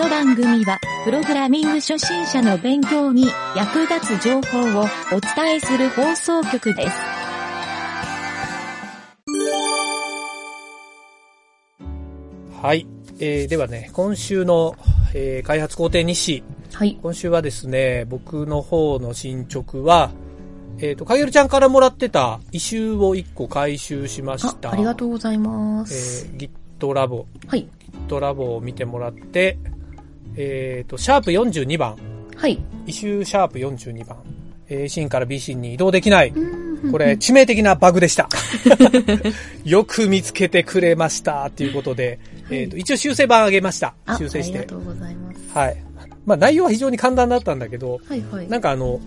の番組は、プログラミング初心者の勉強に役立つ情報をお伝えする放送局です。はい。えー、ではね、今週の、えー開発工程日誌。はい。今週はですね、僕の方の進捗は、えっ、と、かげるちゃんからもらってた異臭を1個回収しましあ、た。ありがとうございまえす。ー、GitLab。はい。GitLab を見てもらって、えっ、と、シャープ42番。はい。異臭シャープ42番。A シーンから B シーンに移動できない。うんこれ、、致命的なバグでした。よく見つけてくれました。っていうことで、はいえっ、と、一応修正版上げました。あ、修正してありが。とうございます。はい。まあ内容は非常に簡単だったんだけど、はいはい。なんかあの、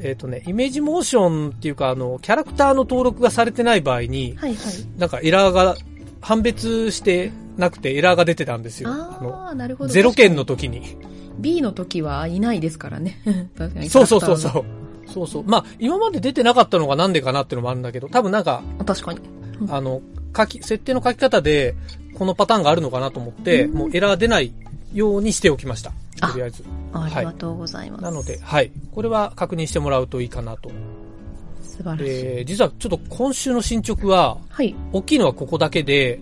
えっ、とね、イメージモーションっていうか、あの、キャラクターの登録がされてない場合に、はいはい。なんかエラーが、判別してなくてエラーが出てたんですよ。あの、あ、なるほど。ゼロ件の時に。に B の時はいないですからね。確かに。そうそうそうそう。そうそう。まあ、今まで出てなかったのがなんでかなっていうのもあるんだけど、多分なんか。確かに。あの、書き、設定の書き方で、このパターンがあるのかなと思って、うんもうエラー出ないようにしておきました。あとりあえず。ありがとうございます。なので、はい。これは確認してもらうといいかなと。素晴らしい。で、実はちょっと今週の進捗は、はい。大きいのはここだけで、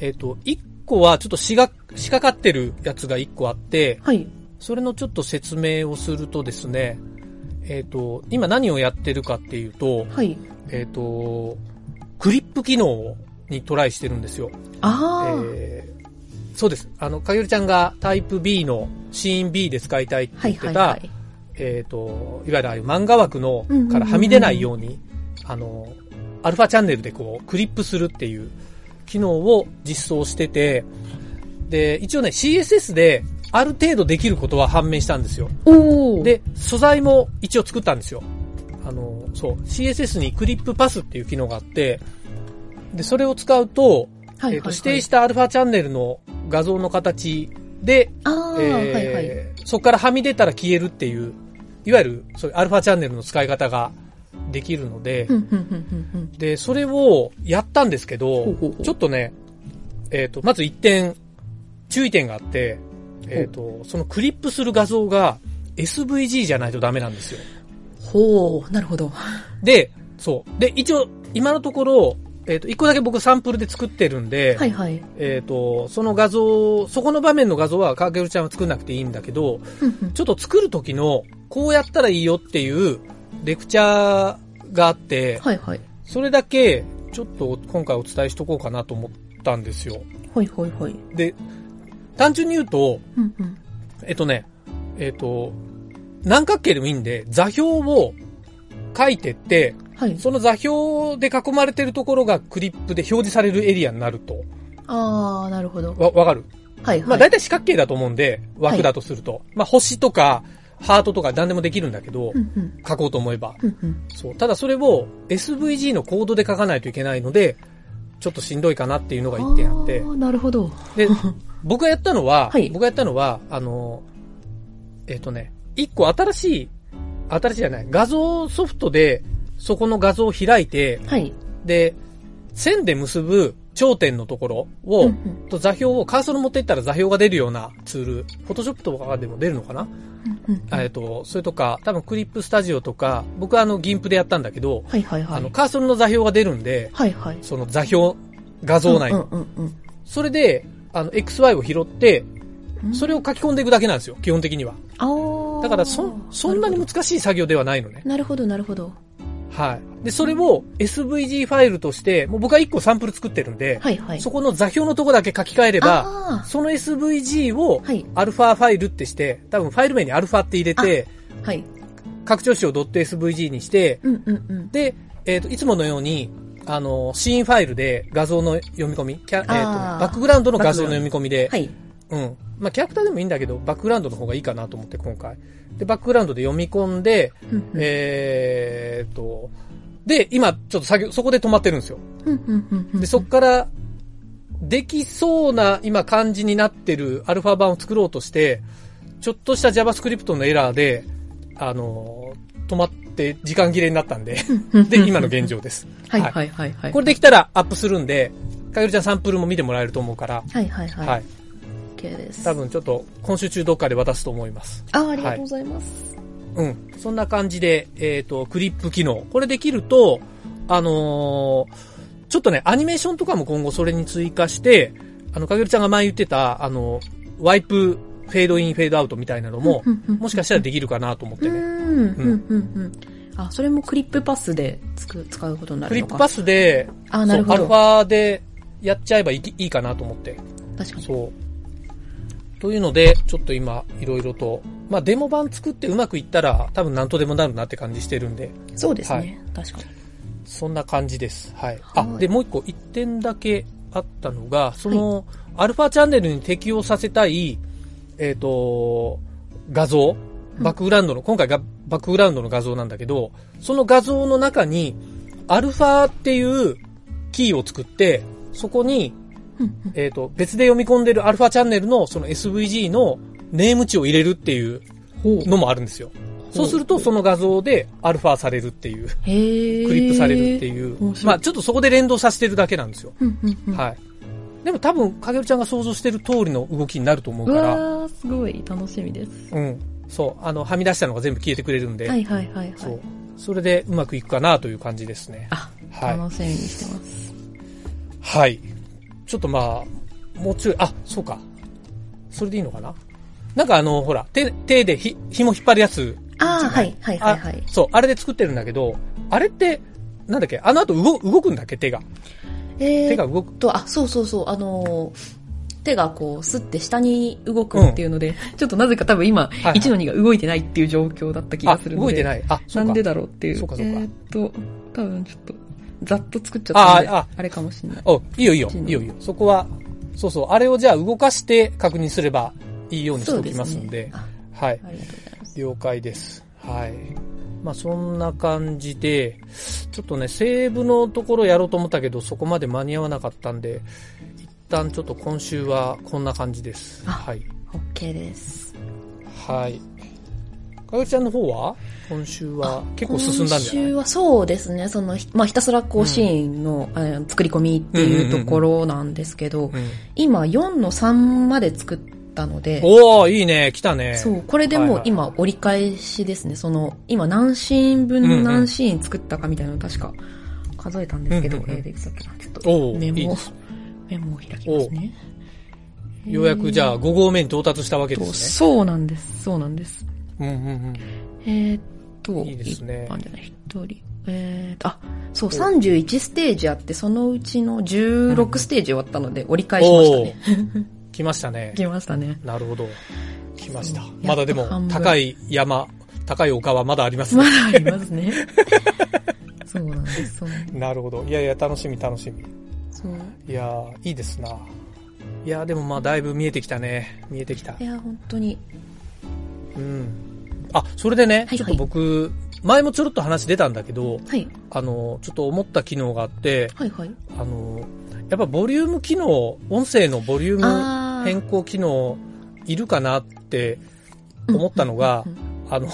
えっ、と、1個はちょっとしが、仕掛かってるやつが1個あって、はい。それのちょっと説明をするとですね、えっ、と、今何をやってるかっていうと、はい。えっ、と、クリップ機能にトライしてるんですよ。ああ、えーそうです。あの、かよりちゃんがタイプ B のシーン B で使いたいってはい言ってた、はいはい。えっ、と、いわゆるああいう漫画枠のうんうんうんうんからはみ出ないように、あの、アルファチャンネルでこう、クリップするっていう機能を実装してて、で、一応ね、CSS である程度できることは判明したんですよ。で、素材も一応作ったんですよ。あの、そう、CSS にクリップパスっていう機能があって、で、それを使うと、はいはいはい、えっ、と、指定したアルファチャンネルの画像の形で、ああ、えーはいはい。そこからはみ出たら消えるっていう、いわゆる、そういうアルファチャンネルの使い方ができるので。で、それをやったんですけど、ちょっとね、えっ、と、まず一点、注意点があって、えっ、と、そのクリップする画像が SVG じゃないとダメなんですよ。ほう、なるほど。で、そう。で、一応、今のところ、えっ、と、一個だけ僕サンプルで作ってるんで、はいはい。えっ、と、その画像、そこの場面の画像はかけるちゃんは作んなくていいんだけど、ちょっと作る時の、こうやったらいいよっていうレクチャーがあって、はいはい。それだけ、ちょっと今回お伝えしとこうかなと思ったんですよ。はいはいはい。で、単純に言うと、うんうん。えっとね、えっと、何角形でもいいんで、座標を書いてって、はい。その座標で囲まれてるところがクリップで表示されるエリアになると。ああ、なるほど。わ、わかる？はいはい。まあ大体四角形だと思うんで、枠だとすると。まあ星とか、ハートとか何でもできるんだけどう、んうん。書こうと思えば。うんうん。そう。ただそれを SVG のコードで書かないといけないので、ちょっとしんどいかなっていうのが一点あってなるほど。で、僕がやったのは、はい僕がやったのは、あの、えっ、とね、一個新しい、新しいじゃない、画像ソフトで、そこの画像を開いて、はい。で、線で結ぶ頂点のところを、うんうんと座標をカーソル持っていったら座標が出るようなツール、フォトショップとかでも出るのかな、うんうんえっと、それとか、多分クリップスタジオとか、僕はあの、ギンプでやったんだけど、はいはいはい。あの、カーソルの座標が出るんで、はいはい。その座標、画像内の。うんうんうんそれで、あの、XY を拾って、うん。それを書き込んでいくだけなんですよ、基本的には。だから、そ、そんなに難しい作業ではないのね。なるほど、なるほど。はい。で、それを SVG ファイルとして、もう僕は1個サンプル作ってるんで、はいはい。そこの座標のとこだけ書き換えれば、あその SVG を。アルファファイルってして、多分ファイル名にアルファって入れて、はい。拡張子を .svg にして、うんうんうん。で、えっ、と、いつものように、あの、シーンファイルで画像の読み込み、キャえっ、と、バックグラウンドの画像の読み込みで、はい。うん。まあ、キャラクターでもいいんだけど、バックグラウンドの方がいいかなと思って、今回。で、バックグラウンドで読み込んで、えーっと、で、今、ちょっと作業、そこで止まってるんですよ。で、そこから、できそうな今感じになってるアルファ版を作ろうとして、ちょっとした JavaScript のエラーで、あの、止まって時間切れになったんで、で、今の現状です。はいはいはいはい。これできたらアップするんで、かよりちゃんサンプルも見てもらえると思うから、はいはいはい。はい。OK です。多分ちょっと今週中どっかで渡すと思います。あ、ありがとうございます。うん。そんな感じで、えっ、と、クリップ機能。これできると、あのーちょっとね、アニメーションとかも今後それに追加して、あの、かげるちゃんが前言ってた、あの、ワイプ、フェードイン、フェードアウトみたいなのも、もしかしたらできるかなと思ってね。うん、うん、うん、うん。あ、それもクリップパスでつく使うことになるの？か。クリップパスで、あ、なるほそうアルフど。ァでやっちゃえばいいいいかなと思って。確かに。そう。というので、ちょっと今、いろいろと、まあ、デモ版作ってうまくいったら、多分何とでもなるなって感じしてるんで、そうですね。はい確かに。そんな感じです。はい。あ、はいで、もう一個、一点だけあったのが、その、アルファチャンネルに適用させたい、えっ、と、画像、バックグラウンドの、今回がバックグラウンドの画像なんだけど、その画像の中に、アルファっていうキーを作って、そこに、えっ、と、別で読み込んでるアルファチャンネルのその SVG のネーム値を入れるっていうのもあるんですよ。そうすると、その画像でアルファされるっていう。クリップされるっていうまあちょっとそこで連動させてるだけなんですよ。はい。でも多分、かげるちゃんが想像してる通りの動きになると思ううから、わー、すごい楽しみです。うん。そう。あの、はみ出したのが全部消えてくれるんで、はいはいはいはいそう。。それでうまくいくかなという感じですね。あ、はい楽しみにしてます。はい。ちょっとまあ、もうちょい、あ、そうか。それでいいのかな？なんかあの、ほら、手、手でひ、紐引っ張るやつ。ああ、はいはいはいはいあ。そう、あれで作ってるんだけど、あれって、なんだっけ？あの後動、動くんだっけ？手が。えー手が動く。と、あ、そうそうそう、あのー手がこう、スッて下に動くっていうので、ちょっとなぜか多分今、いはい1の2が動いてないっていう状況だった気があ、するので。動いてない。あ。なんでだろうっていう。そうかそうかえーっと、多分ちょっと、ざっと作っちゃったんで、あああれかもしれない。お、いいよいいよいいよいいよ。そこは、そうそう、あれをじゃあ動かして確認すればいいようにしておきますんで、ね。あはい。ありがとうございます。了解です。はい。まあそんな感じで、ちょっとね、セーブのところやろうと思ったけど、そこまで間に合わなかったんで、一旦ちょっと今週はこんな感じです。あはい。OK です。はい。かよちゃんの方は？今週は？結構進んだんじゃない？今週はそうですね、その、ひまあ、ひたすらこう、シーンの、えー作り込みっていうところなんですけど、うん。今4の3まで作ったので、おー、いいね、来たね。そう、これでもう今折り返しですね。その、今何シーン分うんうん何シーン作ったかみたいなのを確か数えたんですけど、うんうんうんえー、できたっけな。ちょっおとーメモいいメモを開きますね。ようやくじゃあ5合目に到達したわけでとすね。そうなんです。そうなんです。うんうんうん。えーっと、いいですね一般じゃない、一人。えーっと、あ、そう、31ステージあって、そのうちの16ステージ終わったので、折り返しましたね。来ましたね。来ましたね。なるほど。来ました。まだでも高い山、高い丘はまだありますまね。だありますね。そうなんです、そうなるほど。いやいや、楽しみ楽しみ。そう。いやー、いいですな。いやー、でもまあだいぶ見えてきたね。見えてきたい。や、本当に。うん。あ、それでね、はいちょっと僕、前もちょろっと話出たんだけど、はい。あの、ちょっと思った機能があって、はいはい。あの、やっぱボリューム機能、音声のボリューム変更機能、いるかなって思ったのがあの、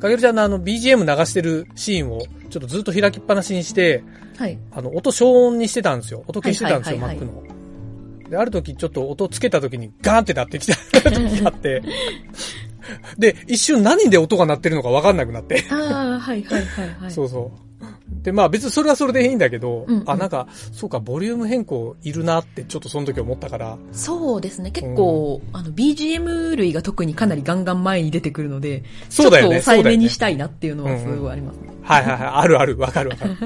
かげるちゃんのあの BGM 流してるシーンをちょっとずっと開きっぱなしにして、はい。あの、音消音にしてたんですよ。音消してたんですよ、はいはい Mac の。で、ある時ちょっと音つけた時にガーンって鳴ってきた時があって、で、一瞬何で音が鳴ってるのかわかんなくなって。ああ、はいはいはいはい。そうそう。で、まあ別にそれはそれでいいんだけど、うんうんあ、なんか、そうか、ボリューム変更いるなってちょっとその時思ったから、そうですね。結構、あの、BGM 類が特にかなりガンガン前に出てくるので、そうだよねちょっと抑えめにしたいなっていうのはすごいありますね。はいはいはい、あるある、わかるわかる。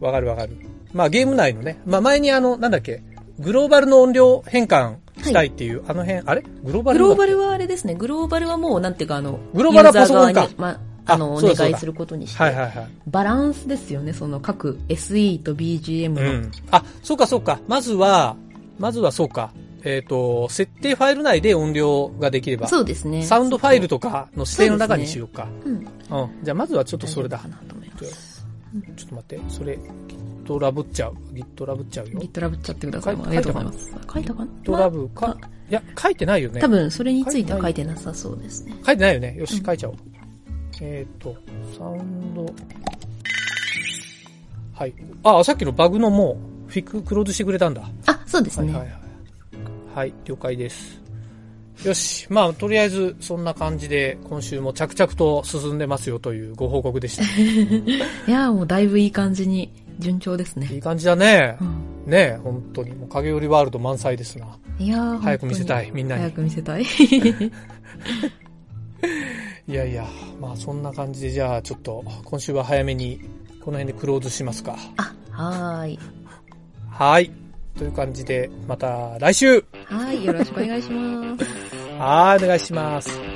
わかるわかる。まあゲーム内のね、まあ前にあの、なんだっけ、グローバルの音量変換したいっていう、あの辺、あれ？グローバルグローバルルはあれですね。グローバルはもう、なんていうか、あの、グローバルはパソコンかまあの、お願いすることにして、はいはいはい。バランスですよね。その各 SE と BGM の。うん。あ、そうかそうか。まずは、まずはそうか。えっ、と、設定ファイル内で音量ができれば、そうですね。サウンドファイルとかの指定の中にしようか。うん。うん。じゃあまずはちょっとそれだか。なと思います。ちょっと待って、それ、Git ラブっちゃう。Git ラブっちゃうよ。Git ラブっちゃってください。ありがとうございます。書いたかな？Git ラブか、いや、書いてないよね。多分、それについては書いてなさそうですね。書いてないよね。よし、書いちゃおう。えっ、と、サウンド。はい。あ、さっきのバグのもう、フィック、クローズしてくれたんだ。あ、そうですね。はいはいはい。はい、了解です。よし。まあ、とりあえず、そんな感じで、今週も着々と進んでますよというご報告でした。いやーもうだいぶいい感じに順調ですね。いい感じだねう。ん、ね本当に。もう影寄りワールド満載ですな。いやー早く見せたい、みんなに早。く見せたい。いやいや、まあそんな感じで、じゃあちょっと、今週は早めに、この辺でクローズしますか。あ、はーい。はい。という感じで、また来週はーい、よろしくお願いします。はい、お願いします。